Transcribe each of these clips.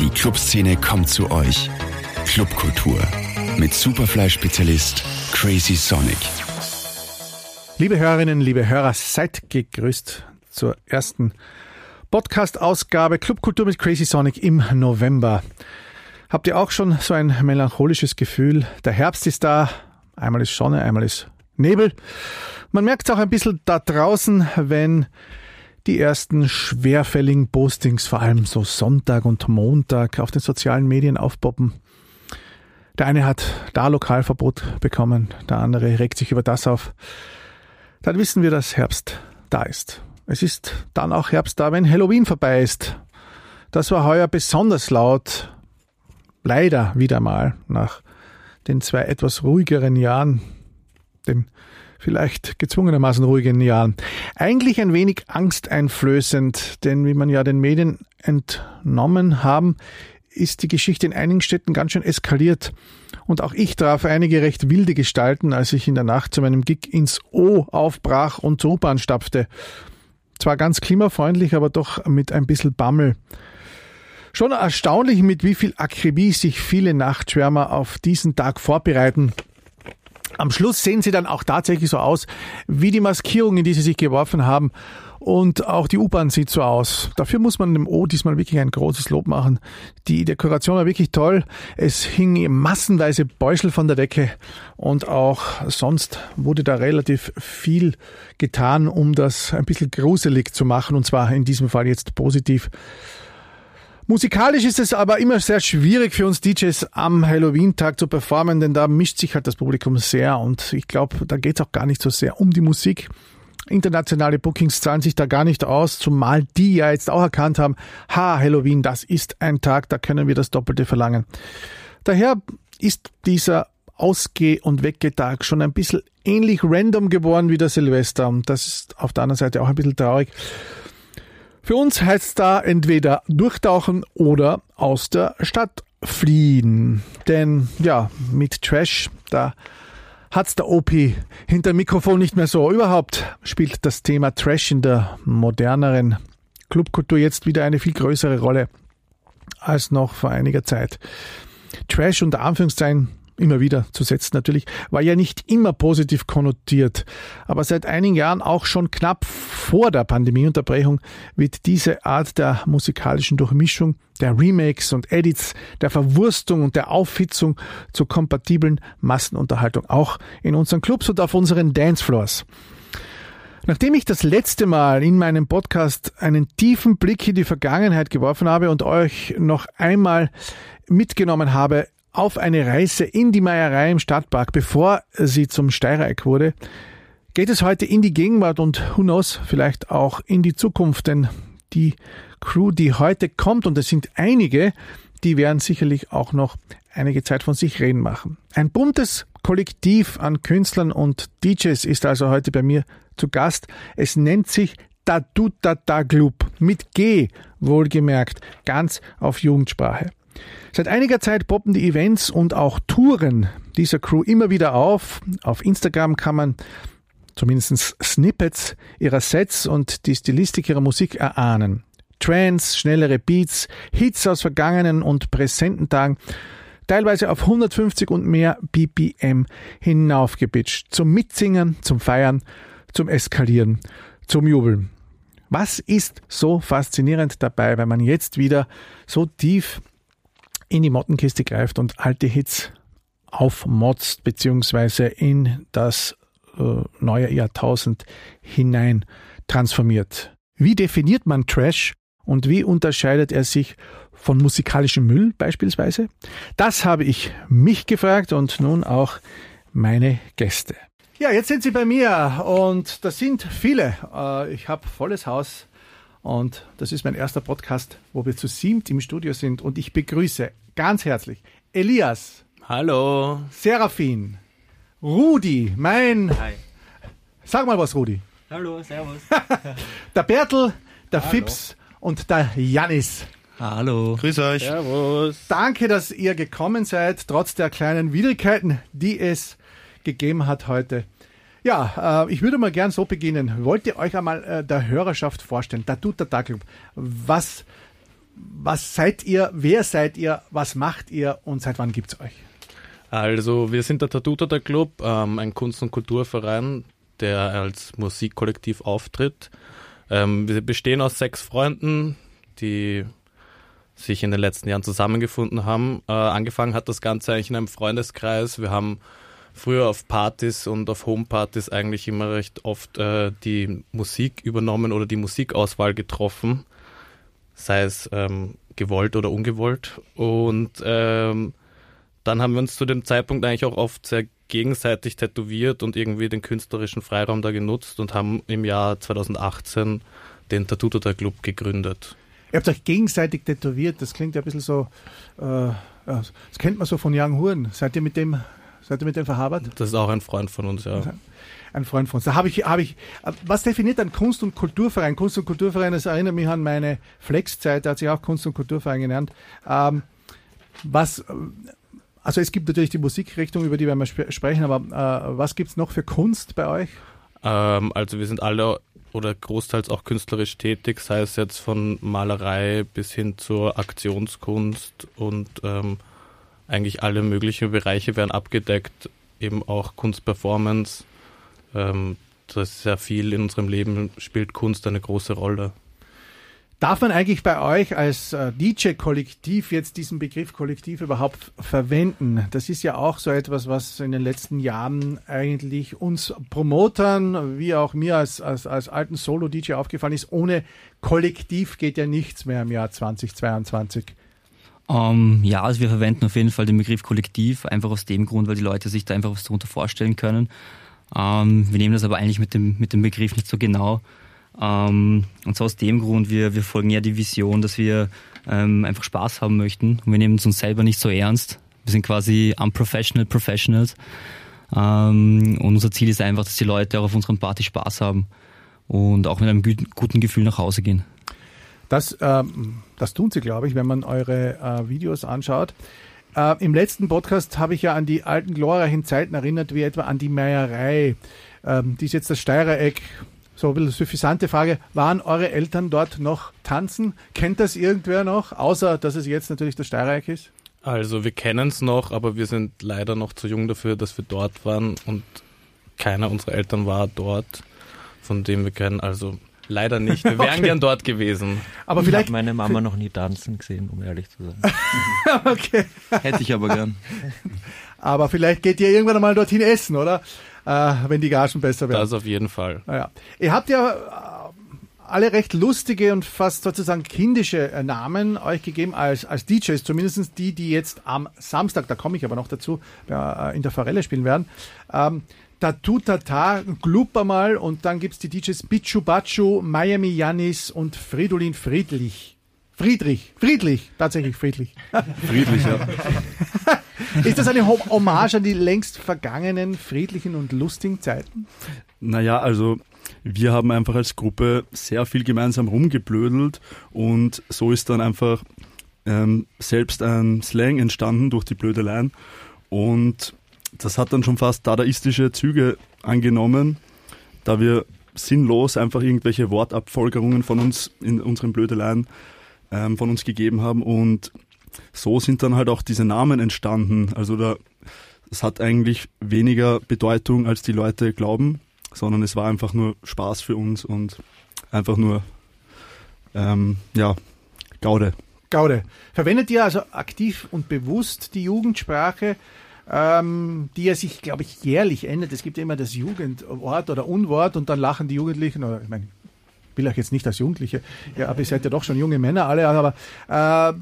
Die Clubszene kommt zu euch. Clubkultur mit Superfly-Spezialist Crazy Sonic. Liebe Hörerinnen, liebe Hörer, seid gegrüßt zur ersten Podcast-Ausgabe Clubkultur mit Crazy Sonic im November. Habt ihr auch schon so ein melancholisches Gefühl? Der Herbst ist da, einmal ist Sonne, einmal ist Nebel. Man merkt es auch ein bisschen da draußen, wenn die ersten schwerfälligen Postings, vor allem so Sonntag und Montag, auf den sozialen Medien aufpoppen. Der eine hat da Lokalverbot bekommen, der andere regt sich über das auf. Dann wissen wir, dass Herbst da ist. Es ist dann auch Herbst da, wenn Halloween vorbei ist. Das war heuer besonders laut. Leider wieder mal nach den zwei etwas ruhigeren Jahren, den vielleicht gezwungenermaßen ruhigen Jahren. Eigentlich ein wenig angsteinflößend, denn wie man ja den Medien entnommen haben, ist die Geschichte in einigen Städten ganz schön eskaliert. Und auch ich traf einige recht wilde Gestalten, als ich in der Nacht zu meinem Gig ins O aufbrach und zur U-Bahn stapfte. Zwar ganz klimafreundlich, aber doch mit ein bisschen Bammel. Schon erstaunlich, mit wie viel Akribie sich viele Nachtschwärmer auf diesen Tag vorbereiten. Am Schluss sehen sie dann auch tatsächlich so aus, wie die Maskierung, in die sie sich geworfen haben. Und auch die U-Bahn sieht so aus. Dafür muss man dem O diesmal wirklich ein großes Lob machen. Die Dekoration war wirklich toll. Es hing massenweise Beuschel von der Decke und auch sonst wurde da relativ viel getan, um das ein bisschen gruselig zu machen und zwar in diesem Fall jetzt positiv. Musikalisch ist es aber immer sehr schwierig für uns DJs am Halloween-Tag zu performen, denn da mischt sich halt das Publikum sehr und ich glaube, da geht es auch gar nicht so sehr um die Musik. Internationale Bookings zahlen sich da gar nicht aus, zumal die ja jetzt auch erkannt haben, ha, Halloween, das ist ein Tag, da können wir das Doppelte verlangen. Daher ist dieser Ausgeh- und Weggetag schon ein bisschen ähnlich random geworden wie der Silvester und das ist auf der anderen Seite auch ein bisschen traurig. Für uns heißt da entweder durchtauchen oder aus der Stadt fliehen. Denn ja, mit Trash, da hat's der OP hinter Mikrofon nicht mehr so. Überhaupt spielt das Thema Trash in der moderneren Clubkultur jetzt wieder eine viel größere Rolle als noch vor einiger Zeit. Trash unter Anführungszeichen immer wieder zu setzen natürlich, war ja nicht immer positiv konnotiert. Aber seit einigen Jahren, auch schon knapp vor der Pandemieunterbrechung, wird diese Art der musikalischen Durchmischung, der Remakes und Edits, der Verwurstung und der Aufhitzung zur kompatiblen Massenunterhaltung auch in unseren Clubs und auf unseren Dancefloors. Nachdem ich das letzte Mal in meinem Podcast einen tiefen Blick in die Vergangenheit geworfen habe und euch noch einmal mitgenommen habe auf eine Reise in die Meierei im Stadtpark, bevor sie zum Steirereck wurde, geht es heute in die Gegenwart und who knows, vielleicht auch in die Zukunft, denn die Crew, die heute kommt, und es sind einige, die werden sicherlich auch noch einige Zeit von sich reden machen. Ein buntes Kollektiv an Künstlern und DJs ist also heute bei mir zu Gast. Es nennt sich Tatutata Club mit G wohlgemerkt, ganz auf Jugendsprache. Seit einiger Zeit poppen die Events und auch Touren dieser Crew immer wieder auf. Auf Instagram kann man zumindest Snippets ihrer Sets und die Stilistik ihrer Musik erahnen. Trance, schnellere Beats, Hits aus vergangenen und präsenten Tagen, teilweise auf 150 und mehr BPM hinaufgepitcht. Zum Mitsingen, zum Feiern, zum Eskalieren, zum Jubeln. Was ist so faszinierend dabei, wenn man jetzt wieder so tief in die Mottenkiste greift und alte Hits aufmotzt, beziehungsweise in das äh, neue Jahrtausend hinein transformiert. Wie definiert man Trash und wie unterscheidet er sich von musikalischem Müll beispielsweise? Das habe ich mich gefragt und nun auch meine Gäste. Ja, jetzt sind Sie bei mir und das sind viele. Äh, ich habe volles Haus und das ist mein erster Podcast, wo wir zu siebt im Studio sind. Und ich begrüße ganz herzlich Elias. Hallo. Serafin. Rudi, mein. Hi. Sag mal was, Rudi. Hallo, servus. der Bertel, der Hallo. Fips und der Janis. Hallo. Grüß euch. Servus. Danke, dass ihr gekommen seid, trotz der kleinen Widrigkeiten, die es gegeben hat heute. Ja, äh, ich würde mal gern so beginnen. Wollt ihr euch einmal äh, der Hörerschaft vorstellen, der Tuta Club, was was seid ihr, wer seid ihr, was macht ihr und seit wann gibt es euch? Also wir sind der Tatuta Club, ähm, ein Kunst- und Kulturverein, der als Musikkollektiv auftritt. Ähm, wir bestehen aus sechs Freunden, die sich in den letzten Jahren zusammengefunden haben. Äh, angefangen hat das Ganze eigentlich in einem Freundeskreis. Wir haben früher auf Partys und auf Homepartys eigentlich immer recht oft äh, die Musik übernommen oder die Musikauswahl getroffen, sei es ähm, gewollt oder ungewollt. Und ähm, dann haben wir uns zu dem Zeitpunkt eigentlich auch oft sehr gegenseitig tätowiert und irgendwie den künstlerischen Freiraum da genutzt und haben im Jahr 2018 den Tattoo Club gegründet. Ihr habt euch gegenseitig tätowiert, das klingt ja ein bisschen so, äh, das kennt man so von Young Huren. Seid ihr mit dem, seid ihr mit dem verhabert? Das ist auch ein Freund von uns, ja. Ein Freund von uns. Da habe ich, habe ich, was definiert ein Kunst- und Kulturverein? Kunst- und Kulturverein, das erinnert mich an meine Flex-Zeit, da hat sich auch Kunst- und Kulturverein genannt. Ähm, was, also es gibt natürlich die Musikrichtung, über die wir mal sp sprechen, aber äh, was gibt es noch für Kunst bei euch? Ähm, also wir sind alle oder großteils auch künstlerisch tätig, sei es jetzt von Malerei bis hin zur Aktionskunst und ähm, eigentlich alle möglichen Bereiche werden abgedeckt, eben auch Kunstperformance. Ähm, das ist sehr viel in unserem Leben, spielt Kunst eine große Rolle. Darf man eigentlich bei euch als äh, DJ-Kollektiv jetzt diesen Begriff Kollektiv überhaupt verwenden? Das ist ja auch so etwas, was in den letzten Jahren eigentlich uns Promotern, wie auch mir als, als, als alten Solo-DJ aufgefallen ist. Ohne Kollektiv geht ja nichts mehr im Jahr 2022. Ähm, ja, also wir verwenden auf jeden Fall den Begriff Kollektiv, einfach aus dem Grund, weil die Leute sich da einfach was darunter vorstellen können. Ähm, wir nehmen das aber eigentlich mit dem, mit dem Begriff nicht so genau. Ähm, und zwar aus dem Grund, wir, wir folgen ja die Vision, dass wir ähm, einfach Spaß haben möchten. Und wir nehmen uns selber nicht so ernst. Wir sind quasi unprofessional Professionals. Ähm, und unser Ziel ist einfach, dass die Leute auch auf unseren Party Spaß haben und auch mit einem guten Gefühl nach Hause gehen. Das, ähm, das tun sie, glaube ich, wenn man eure äh, Videos anschaut. Äh, Im letzten Podcast habe ich ja an die alten glorreichen Zeiten erinnert, wie etwa an die Meierei. Ähm, die ist jetzt das Steirereck so ein bisschen suffisante Frage. Waren eure Eltern dort noch tanzen? Kennt das irgendwer noch? Außer, dass es jetzt natürlich der Steierreich ist? Also wir kennen es noch, aber wir sind leider noch zu jung dafür, dass wir dort waren und keiner unserer Eltern war dort, von dem wir kennen. Also leider nicht. Wir wären okay. gern dort gewesen. Aber ich vielleicht habe meine Mama noch nie tanzen gesehen, um ehrlich zu sein. okay. Hätte ich aber gern. Aber vielleicht geht ihr irgendwann einmal dorthin essen, oder? äh, wenn die Gagen besser werden. Das auf jeden Fall. Naja. Ihr habt ja äh, alle recht lustige und fast sozusagen kindische äh, Namen euch gegeben als, als DJs, zumindest die, die jetzt am Samstag, da komme ich aber noch dazu, äh, in der Forelle spielen werden. Ähm, Tatu Tata, Club einmal und dann gibt es die DJs Bichu Bachu, Miami Janis und Fridolin Friedlich. Friedrich, friedlich, tatsächlich friedlich. Friedlich, ja. Ist das eine Hommage an die längst vergangenen friedlichen und lustigen Zeiten? Naja, also wir haben einfach als Gruppe sehr viel gemeinsam rumgeblödelt und so ist dann einfach ähm, selbst ein Slang entstanden durch die Blödeleien und das hat dann schon fast dadaistische Züge angenommen, da wir sinnlos einfach irgendwelche Wortabfolgerungen von uns in unseren Blödeleien ähm, von uns gegeben haben und so sind dann halt auch diese Namen entstanden. Also da, es hat eigentlich weniger Bedeutung, als die Leute glauben, sondern es war einfach nur Spaß für uns und einfach nur, ähm, ja, Gaude. Gaude. Verwendet ihr also aktiv und bewusst die Jugendsprache, ähm, die ja sich, glaube ich, jährlich ändert? Es gibt ja immer das Jugendwort oder Unwort und dann lachen die Jugendlichen, oder ich meine, will euch jetzt nicht als Jugendliche, ja, aber ihr seid ja doch schon junge Männer alle, aber äh,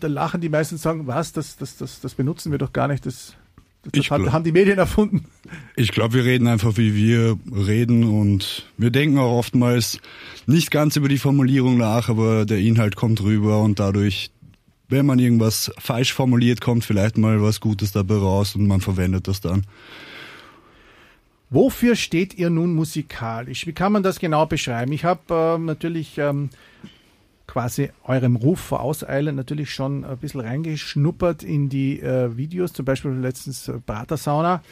da lachen die meisten und sagen, was, das, das, das, das benutzen wir doch gar nicht, das, das hat, haben die Medien erfunden. Ich glaube, wir reden einfach, wie wir reden und wir denken auch oftmals nicht ganz über die Formulierung nach, aber der Inhalt kommt rüber und dadurch, wenn man irgendwas falsch formuliert, kommt vielleicht mal was Gutes dabei raus und man verwendet das dann. Wofür steht ihr nun musikalisch? Wie kann man das genau beschreiben? Ich habe äh, natürlich ähm, quasi eurem Ruf vor Auseilen natürlich schon ein bisschen reingeschnuppert in die äh, Videos, zum Beispiel letztens äh, Pratersauna.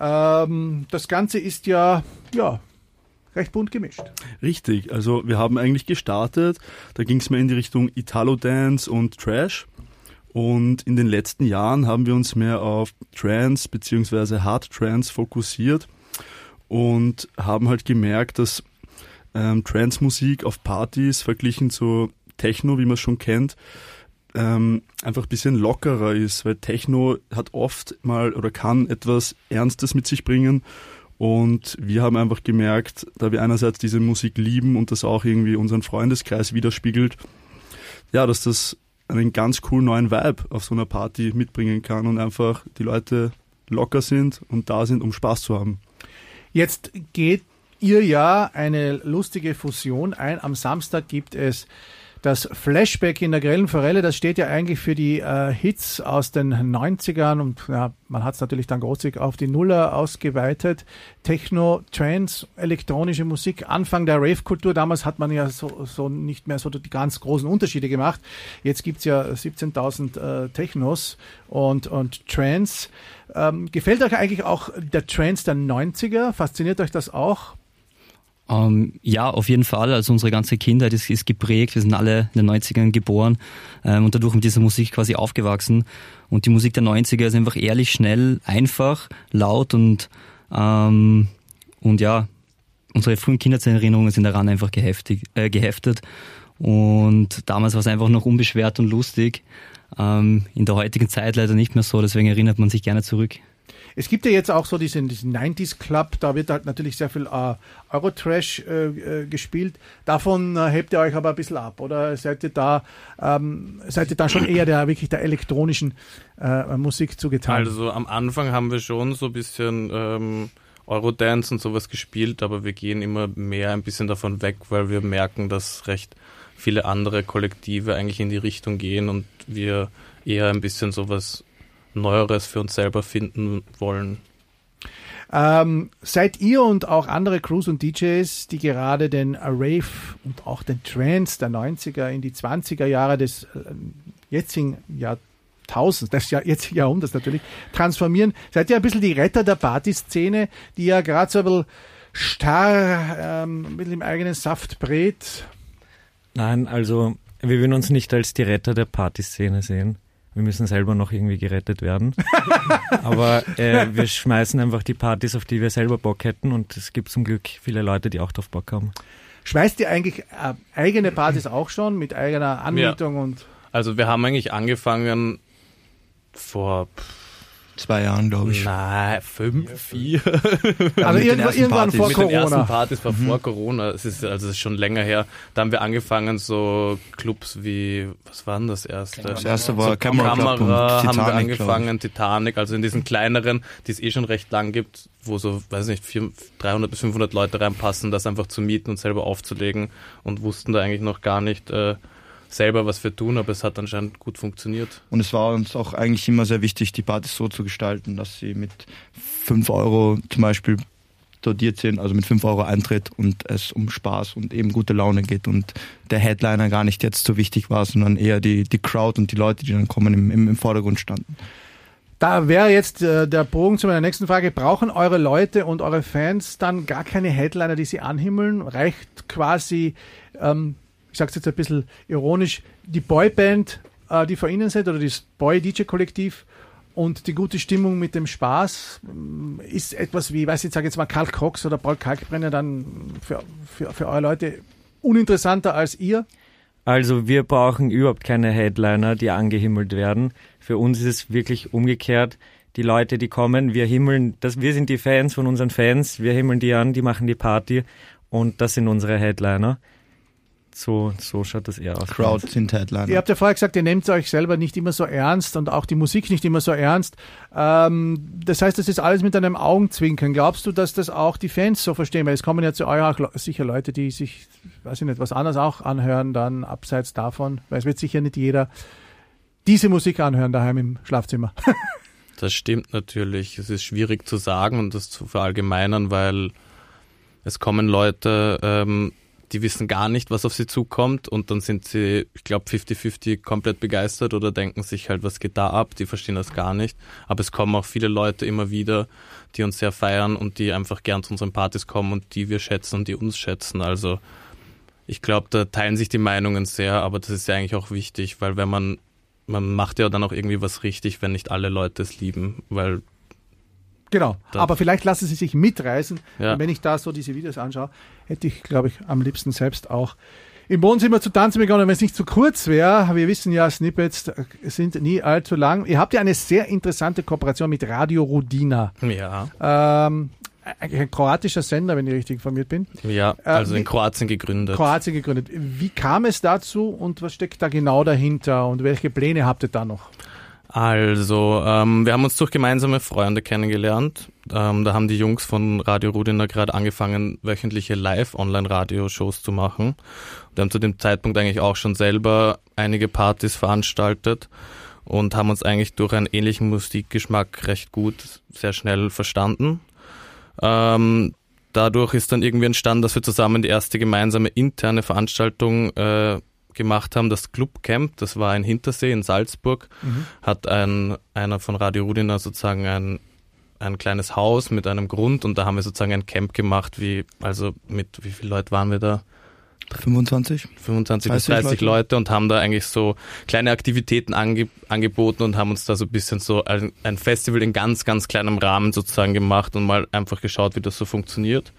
Ähm, das Ganze ist ja, ja recht bunt gemischt. Richtig, also wir haben eigentlich gestartet, da ging es mehr in die Richtung Italo-Dance und Trash. Und in den letzten Jahren haben wir uns mehr auf Trance bzw. Hard Trance fokussiert und haben halt gemerkt, dass ähm, Trance-Musik auf Partys verglichen zu Techno, wie man es schon kennt, ähm, einfach ein bisschen lockerer ist, weil Techno hat oft mal oder kann etwas Ernstes mit sich bringen. Und wir haben einfach gemerkt, da wir einerseits diese Musik lieben und das auch irgendwie unseren Freundeskreis widerspiegelt, ja, dass das einen ganz coolen neuen Vibe auf so einer Party mitbringen kann und einfach die Leute locker sind und da sind, um Spaß zu haben. Jetzt geht ihr ja eine lustige Fusion ein. Am Samstag gibt es das Flashback in der grellen Forelle, das steht ja eigentlich für die äh, Hits aus den 90ern und ja, man hat es natürlich dann großzügig auf die Nuller ausgeweitet. Techno, Trance, elektronische Musik, Anfang der Rave-Kultur. Damals hat man ja so, so nicht mehr so die ganz großen Unterschiede gemacht. Jetzt gibt's ja 17.000 äh, Technos und, und Trance. Ähm, gefällt euch eigentlich auch der Trance der 90er? Fasziniert euch das auch? Ähm, ja, auf jeden Fall. Also unsere ganze Kindheit ist, ist geprägt. Wir sind alle in den 90ern geboren ähm, und dadurch mit dieser Musik quasi aufgewachsen. Und die Musik der 90er ist einfach ehrlich, schnell, einfach, laut und, ähm, und ja, unsere frühen Kindheitserinnerungen sind daran einfach geheftig, äh, geheftet. Und damals war es einfach noch unbeschwert und lustig. Ähm, in der heutigen Zeit leider nicht mehr so, deswegen erinnert man sich gerne zurück. Es gibt ja jetzt auch so diesen, diesen 90s Club, da wird halt natürlich sehr viel äh, Eurotrash äh, äh, gespielt. Davon äh, hebt ihr euch aber ein bisschen ab, oder seid ihr da, ähm, seid ihr da schon eher der wirklich der elektronischen äh, Musik zugetan? Also am Anfang haben wir schon so ein bisschen ähm, Eurodance und sowas gespielt, aber wir gehen immer mehr ein bisschen davon weg, weil wir merken, dass recht viele andere Kollektive eigentlich in die Richtung gehen und wir eher ein bisschen sowas Neueres für uns selber finden wollen. Ähm, seid ihr und auch andere Crews und DJs, die gerade den Rave und auch den Trance der 90er in die 20er Jahre des äh, jetzigen Jahrtausends, des Jahr, jetzigen Jahrhunderts natürlich, transformieren, seid ihr ein bisschen die Retter der Partyszene, die ja gerade so ein bisschen starr, ähm, ein bisschen im eigenen Saft brät? Nein, also wir würden uns nicht als die Retter der Partyszene sehen. Wir müssen selber noch irgendwie gerettet werden. Aber äh, wir schmeißen einfach die Partys, auf die wir selber Bock hätten. Und es gibt zum Glück viele Leute, die auch drauf Bock haben. Schmeißt ihr eigentlich äh, eigene Partys auch schon mit eigener Anmietung Ja. und Also wir haben eigentlich angefangen vor Zwei Jahren, glaube ich. nein, fünf, vier. also mit den irgendwann, irgendwann Partys. vor mit den ersten Corona. Partys war vor Corona. Es ist also es ist schon länger her. Da haben wir angefangen so Clubs wie was war denn das erste? Das erste war so Camera Club Kamera haben wir Titanic, angefangen, Titanic, also in diesen kleineren, die es eh schon recht lang gibt, wo so, weiß nicht, 400 300 bis 500 Leute reinpassen, das einfach zu mieten und selber aufzulegen und wussten da eigentlich noch gar nicht äh, selber, was wir tun, aber es hat anscheinend gut funktioniert. Und es war uns auch eigentlich immer sehr wichtig, die Partys so zu gestalten, dass sie mit 5 Euro zum Beispiel dotiert sind, also mit 5 Euro Eintritt und es um Spaß und eben gute Laune geht und der Headliner gar nicht jetzt so wichtig war, sondern eher die, die Crowd und die Leute, die dann kommen, im, im, im Vordergrund standen. Da wäre jetzt äh, der Bogen zu meiner nächsten Frage. Brauchen eure Leute und eure Fans dann gar keine Headliner, die sie anhimmeln? Reicht quasi, ähm, ich sage jetzt ein bisschen ironisch, die Boyband, äh, die vor ihnen sind, oder das Boy-DJ-Kollektiv und die gute Stimmung mit dem Spaß ähm, ist etwas wie, weiß ich, sage jetzt mal Karl Cox oder Paul Kalkbrenner dann für, für, für eure Leute uninteressanter als ihr? Also wir brauchen überhaupt keine Headliner, die angehimmelt werden. Für uns ist es wirklich umgekehrt. Die Leute, die kommen, wir himmeln, das, wir sind die Fans von unseren Fans, wir himmeln die an, die machen die Party und das sind unsere Headliner. So, so schaut das eher aus. Crowd sind Headliner. Ihr habt ja vorher gesagt, ihr nehmt euch selber nicht immer so ernst und auch die Musik nicht immer so ernst. Ähm, das heißt, das ist alles mit einem Augenzwinkern. Glaubst du, dass das auch die Fans so verstehen? Weil es kommen ja zu euch auch sicher Leute, die sich, weiß ich nicht, was anderes auch anhören, dann abseits davon, weil es wird sicher nicht jeder diese Musik anhören daheim im Schlafzimmer. Das stimmt natürlich. Es ist schwierig zu sagen und das zu verallgemeinern, weil es kommen Leute, ähm, die wissen gar nicht, was auf sie zukommt und dann sind sie, ich glaube, 50-50 komplett begeistert oder denken sich halt, was geht da ab, die verstehen das gar nicht. Aber es kommen auch viele Leute immer wieder, die uns sehr feiern und die einfach gern zu unseren Partys kommen und die wir schätzen und die uns schätzen. Also ich glaube, da teilen sich die Meinungen sehr, aber das ist ja eigentlich auch wichtig, weil wenn man, man macht ja dann auch irgendwie was richtig, wenn nicht alle Leute es lieben, weil Genau, Da- aber vielleicht lassen sie sich mitreißen. Ja. Und wenn ich da so diese Videos anschaue, hätte ich, glaube ich, am liebsten selbst auch im Wohnzimmer zu tanzen begonnen, wenn es nicht zu kurz wäre. Wir wissen ja, Snippets äh, sind nie allzu lang. Ihr habt ja eine sehr interessante Kooperation mit Radio Rudina. ja, Ähm, ein kroatischer Sender, wenn ich richtig informiert bin. ja, Äh, also in Kroatien gegründet. Kroatien gegründet. Wie kam es dazu und was steckt da genau dahinter und welche Pläne habt ihr da noch? Also, ähm, wir haben uns durch gemeinsame Freunde kennengelernt. Ähm, da haben die Jungs von Radio Rudiner gerade angefangen, wöchentliche Live-Online-Radio-Shows zu machen. Wir haben zu dem Zeitpunkt eigentlich auch schon selber einige Partys veranstaltet und haben uns eigentlich durch einen ähnlichen Musikgeschmack recht gut, sehr schnell verstanden. Ähm, dadurch ist dann irgendwie entstanden, dass wir zusammen die erste gemeinsame interne Veranstaltung äh, gemacht haben, das Clubcamp. Das war ein Hintersee in Salzburg. Hat ein, einer von Radio Rudina sozusagen ein, ein kleines Haus mit einem Grund und da haben wir sozusagen ein Camp gemacht, wie, also mit, wie viele Leute waren wir da? 25? 25 bis 30 30 Leute. Leute und haben da eigentlich so kleine Aktivitäten ange angeboten und haben uns da so ein bisschen so ein, ein Festival in ganz, ganz kleinem Rahmen sozusagen gemacht und mal einfach geschaut, wie das so funktioniert.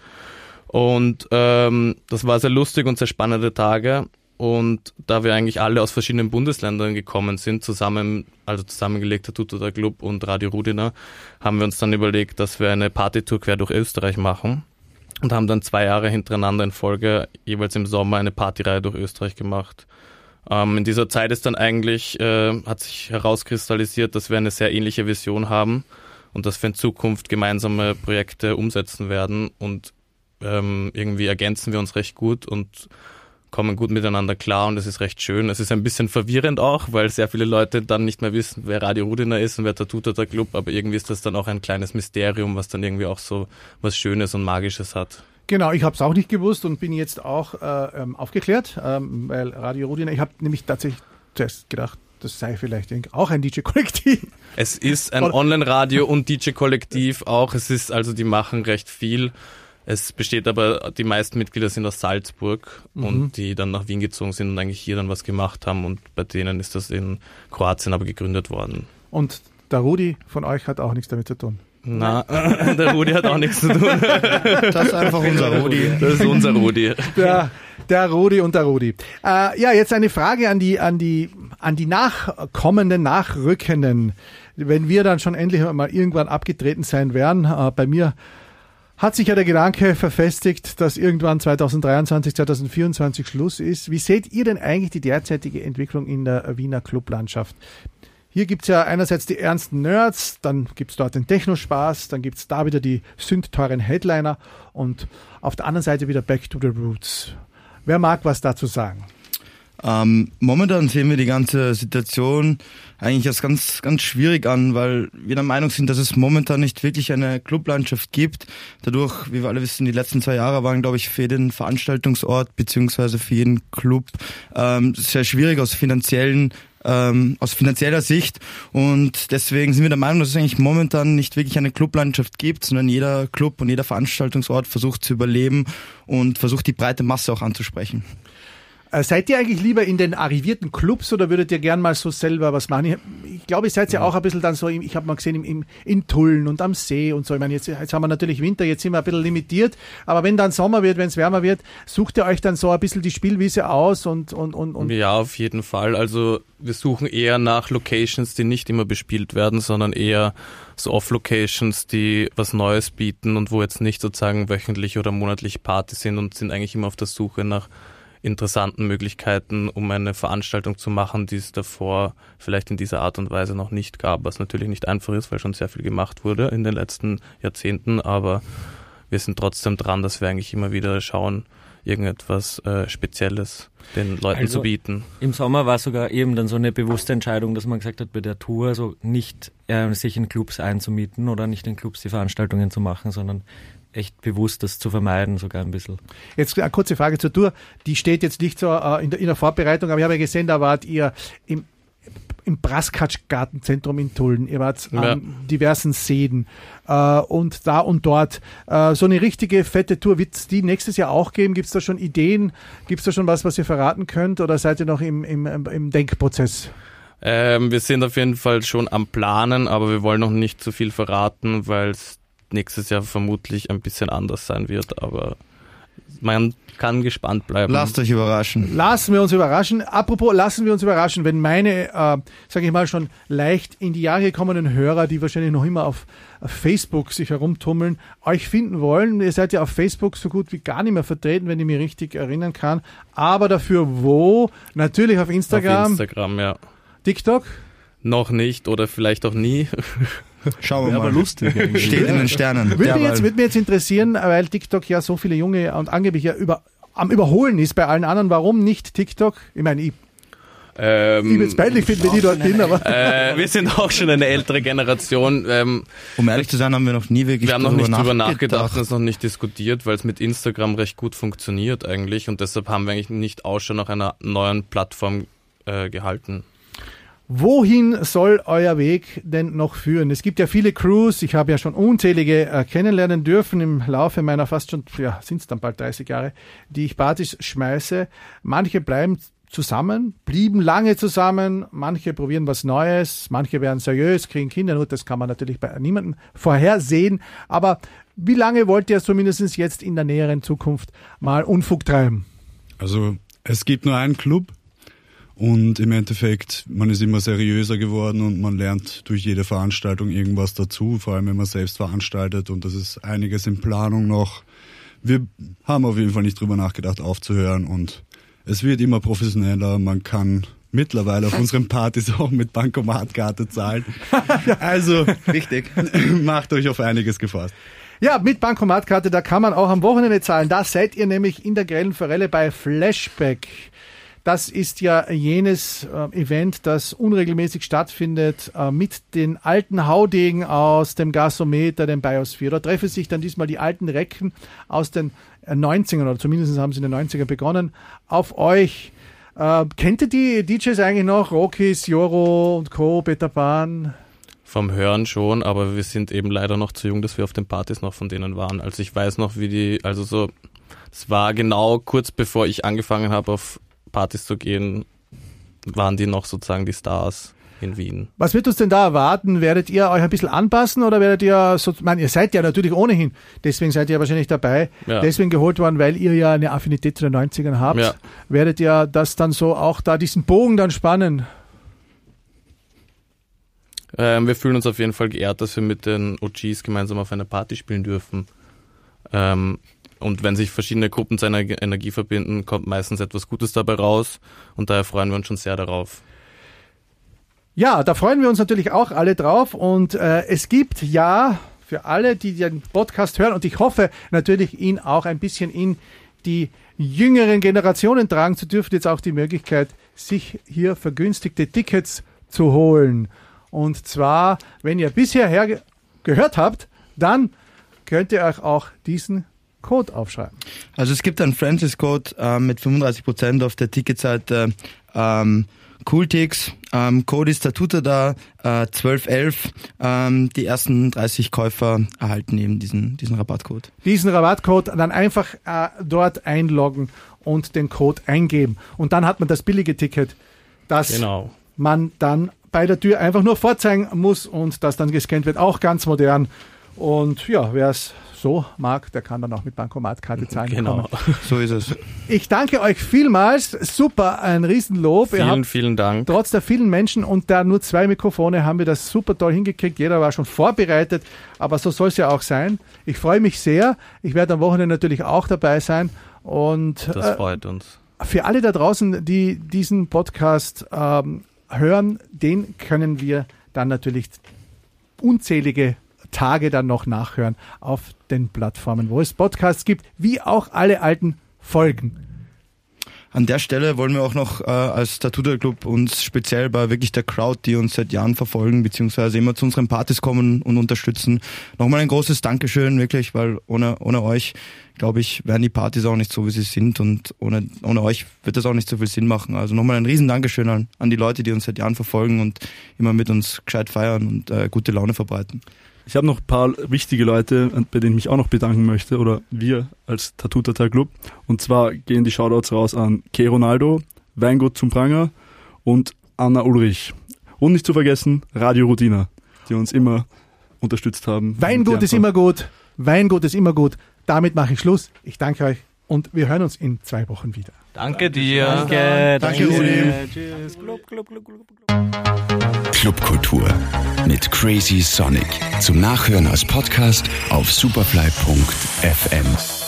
Und ähm, das war sehr lustig und sehr spannende Tage. Und da wir eigentlich alle aus verschiedenen Bundesländern gekommen sind, zusammen, also zusammengelegter Tuto der Club und Radio Rudiner, haben wir uns dann überlegt, dass wir eine Partytour quer durch Österreich machen und haben dann zwei Jahre hintereinander in Folge jeweils im Sommer eine Partyreihe durch Österreich gemacht. Ähm, in dieser Zeit ist dann eigentlich, äh, hat sich herauskristallisiert, dass wir eine sehr ähnliche Vision haben und dass wir in Zukunft gemeinsame Projekte umsetzen werden und ähm, irgendwie ergänzen wir uns recht gut und kommen gut miteinander klar und es ist recht schön. Es ist ein bisschen verwirrend auch, weil sehr viele Leute dann nicht mehr wissen, wer Radio Rudiner ist und wer der Club, aber irgendwie ist das dann auch ein kleines Mysterium, was dann irgendwie auch so was Schönes und Magisches hat. Genau, ich habe es auch nicht gewusst und bin jetzt auch äh, ähm, aufgeklärt, ähm, weil Radio Rudina, ich habe nämlich tatsächlich zuerst gedacht, das sei vielleicht auch ein DJ-Kollektiv. Es ist ein Online-Radio und DJ-Kollektiv auch. Es ist also, die machen recht viel. Es besteht aber, die meisten Mitglieder sind aus Salzburg und die dann nach Wien gezogen sind und eigentlich hier dann was gemacht haben und bei denen ist das in Kroatien aber gegründet worden. Und der Rudi von euch hat auch nichts damit zu tun. Na, der Rudi hat auch nichts zu tun. Das ist einfach unser Rudi. Das ist unser Rudi. Der, der Rudi und der Rudi. Äh, ja, jetzt eine Frage an die, an die, an die nachkommenden, nachrückenden. Wenn wir dann schon endlich mal irgendwann abgetreten sein werden, äh, bei mir hat sich ja der Gedanke verfestigt, dass irgendwann 2023, 2024 Schluss ist. Wie seht ihr denn eigentlich die derzeitige Entwicklung in der Wiener Clublandschaft? Hier gibt's ja einerseits die ernsten Nerds, dann gibt's dort den Technospaß, dann gibt's da wieder die sündteuren Headliner und auf der anderen Seite wieder Back to the Roots. Wer mag was dazu sagen? Ähm, momentan sehen wir die ganze Situation eigentlich als ganz, ganz schwierig an, weil wir der Meinung sind, dass es momentan nicht wirklich eine Clublandschaft gibt. Dadurch, wie wir alle wissen, die letzten zwei Jahre waren, glaube ich, für jeden Veranstaltungsort beziehungsweise für jeden Club ähm, sehr schwierig aus finanziellen ähm, aus finanzieller Sicht und deswegen sind wir der Meinung, dass es eigentlich momentan nicht wirklich eine Clublandschaft gibt, sondern jeder Club und jeder Veranstaltungsort versucht zu überleben und versucht die breite Masse auch anzusprechen. Äh, seid ihr eigentlich lieber in den arrivierten Clubs oder würdet ihr gern mal so selber was machen? Ich, ich glaube, ihr seid ja auch ein bisschen dann so, im, ich habe mal gesehen, im, im, in Tulln und am See und so. Ich meine, jetzt, jetzt haben wir natürlich Winter, jetzt sind wir ein bisschen limitiert, aber wenn dann Sommer wird, wenn es wärmer wird, sucht ihr euch dann so ein bisschen die Spielwiese aus und, und, und, und Ja, auf jeden Fall. Also wir suchen eher nach Locations, die nicht immer bespielt werden, sondern eher so Off-Locations, die was Neues bieten und wo jetzt nicht sozusagen wöchentlich oder monatlich Partys sind und sind eigentlich immer auf der Suche nach interessanten Möglichkeiten, um eine Veranstaltung zu machen, die es davor vielleicht in dieser Art und Weise noch nicht gab, was natürlich nicht einfach ist, weil schon sehr viel gemacht wurde in den letzten Jahrzehnten, aber wir sind trotzdem dran, dass wir eigentlich immer wieder schauen, irgendetwas äh, Spezielles den Leuten Also- zu bieten. Im Sommer war sogar eben dann so eine bewusste Entscheidung, dass man gesagt hat, bei der Tour so nicht äh, sich in Clubs einzumieten oder nicht in Clubs die Veranstaltungen zu machen, sondern echt bewusst, das zu vermeiden, sogar ein bisschen. Jetzt eine kurze Frage zur Tour. Die steht jetzt nicht so äh, in, der, in der Vorbereitung, aber ich habe ja gesehen, da wart ihr im im Braskatsch-Gartenzentrum in Tulln. Ihr wart ja. an diversen Seen äh, und da und dort. Äh, so eine richtige fette Tour, wird es die nächstes Jahr auch geben? Gibt es da schon Ideen? Gibt es da schon was, was ihr verraten könnt oder seid ihr noch im, im, im Denkprozess? Ähm, wir sind auf jeden Fall schon am Planen, aber wir wollen noch nicht zu viel verraten, weil es nächstes Jahr vermutlich ein bisschen anders sein wird. Aber man kann gespannt bleiben. Lasst euch überraschen. Lassen wir uns überraschen. Apropos, lassen wir uns überraschen, wenn meine, äh, sage ich mal, schon leicht in die Jahre gekommenen Hörer, die wahrscheinlich noch immer auf, auf Facebook sich herumtummeln, euch finden wollen. Ihr seid ja auf Facebook so gut wie gar nicht mehr vertreten, wenn ich mich richtig erinnern kann. Aber dafür wo? Natürlich auf Instagram. Auf Instagram, ja. TikTok? Noch nicht oder vielleicht auch nie. Schauen wir mal. Aber lustig. Steht in den Sternen. Würde mich, jetzt, würde mich jetzt interessieren, weil TikTok ja so viele Junge und angeblich ja über, am Überholen ist bei allen anderen. Warum nicht TikTok? Ich meine, ich ähm, ich würde es peinlich finden, wenn ich dort bin, aber. Äh, wir sind auch schon eine ältere Generation. Ähm, um ehrlich zu sein, haben wir noch nie wirklich Wir haben noch nicht drüber nachgedacht, es noch nicht diskutiert, weil es mit Instagram recht gut funktioniert eigentlich und deshalb haben wir eigentlich nicht Ausschau nach einer neuen Plattform äh, gehalten. Wohin soll euer Weg denn noch führen? Es gibt ja viele Crews, ich habe ja schon unzählige äh, kennenlernen dürfen im Laufe meiner fast schon, ja, sind es dann bald 30 Jahre, die ich Partys schmeiße. Manche bleiben zusammen, blieben lange zusammen, manche probieren was Neues, manche werden seriös, kriegen Kinder, nur das kann man natürlich bei niemandem vorhersehen. Aber wie lange wollt ihr zumindest jetzt in der näheren Zukunft mal Unfug treiben? Also es gibt nur einen Club, und im Endeffekt, man ist immer seriöser geworden und man lernt durch jede Veranstaltung irgendwas dazu, vor allem wenn man selbst veranstaltet und das ist einiges in Planung noch. Wir haben auf jeden Fall nicht drüber nachgedacht aufzuhören und es wird immer professioneller. Man kann mittlerweile auf unseren Partys auch mit Bankomatkarte zahlen. Also, richtig. Macht euch auf einiges gefasst. Ja, mit Bankomatkarte, da kann man auch am Wochenende zahlen. Da seid ihr nämlich in der Grellen Forelle bei Flashback. Das ist ja jenes äh, Event, das unregelmäßig stattfindet äh, mit den alten Haudegen aus dem Gasometer, dem Biosphere. Da treffen sich dann diesmal die alten Recken aus den 90ern äh, oder zumindest haben sie in den 90ern begonnen, auf euch. Äh, kennt ihr die DJs eigentlich noch? Rockies, Joro und Co., Peter Pan? Vom Hören schon, aber wir sind eben leider noch zu jung, dass wir auf den Partys noch von denen waren. Also ich weiß noch, wie die, also so, es war genau kurz bevor ich angefangen habe, auf Partys zu gehen, waren die noch sozusagen die Stars in Wien. Was wird uns denn da erwarten? Werdet ihr euch ein bisschen anpassen oder werdet ihr so, man, ihr seid ja natürlich ohnehin, deswegen seid ihr wahrscheinlich dabei, ja. deswegen geholt worden, weil ihr ja eine Affinität zu den 90ern habt. Ja. Werdet ihr das dann so auch da diesen Bogen dann spannen? Ähm, wir fühlen uns auf jeden Fall geehrt, dass wir mit den OGs gemeinsam auf einer Party spielen dürfen. Ähm, und wenn sich verschiedene Gruppen zu einer Energie verbinden, kommt meistens etwas Gutes dabei raus. Und daher freuen wir uns schon sehr darauf. Ja, da freuen wir uns natürlich auch alle drauf. Und äh, es gibt ja für alle, die den Podcast hören, und ich hoffe natürlich, ihn auch ein bisschen in die jüngeren Generationen tragen zu dürfen, jetzt auch die Möglichkeit, sich hier vergünstigte Tickets zu holen. Und zwar, wenn ihr bisher gehört habt, dann könnt ihr euch auch diesen Code aufschreiben? Also es gibt einen Franchise-Code äh, mit 35% auf der Ticketseite ähm, Cooltix. Ähm, Code ist Statute da, äh, 1211. Ähm, die ersten 30 Käufer erhalten eben diesen, diesen Rabattcode. Diesen Rabattcode dann einfach äh, dort einloggen und den Code eingeben. Und dann hat man das billige Ticket, das genau. man dann bei der Tür einfach nur vorzeigen muss und das dann gescannt wird. Auch ganz modern. Und ja, wer es so mag, der kann dann auch mit Bankomatkarte zahlen. Genau, bekommen. so ist es. Ich danke euch vielmals. Super, ein Riesenlob. Vielen, vielen Dank. Trotz der vielen Menschen und da nur zwei Mikrofone haben wir das super toll hingekriegt. Jeder war schon vorbereitet, aber so soll es ja auch sein. Ich freue mich sehr. Ich werde am Wochenende natürlich auch dabei sein. Und, das äh, freut uns. Für alle da draußen, die diesen Podcast ähm, hören, den können wir dann natürlich unzählige Tage dann noch nachhören auf den Plattformen, wo es Podcasts gibt, wie auch alle alten Folgen. an der Stelle wollen wir auch noch äh, als Tattoo Club uns speziell bei wirklich der Crowd, die uns seit Jahren verfolgen, beziehungsweise immer zu unseren Partys kommen und unterstützen, nochmal ein großes Dankeschön, wirklich, weil ohne, ohne euch, glaube ich, wären die Partys auch nicht so, wie sie sind und ohne, ohne euch wird das auch nicht so viel Sinn machen. Also nochmal ein riesen Dankeschön an, an die Leute, die uns seit Jahren verfolgen und immer mit uns gescheit feiern und äh, gute Laune verbreiten. Ich habe noch ein paar wichtige Leute, bei denen ich mich auch noch bedanken möchte, oder wir als Tattoo Tattoo Club. Und zwar gehen die Shoutouts raus an Ke Ronaldo, Weingut zum Pranger und Anna Ulrich. Und nicht zu vergessen, Radio Rudina, die uns immer unterstützt haben. Weingut ist immer gut. Weingut ist immer gut. Damit mache ich Schluss. Ich danke euch und wir hören uns in zwei Wochen wieder. Danke dir. Danke, Danke, Rudi. Tschüss. Club, club, club, club. Clubkultur mit Crazy Sonic. Zum Nachhören als Podcast auf superfly.fm.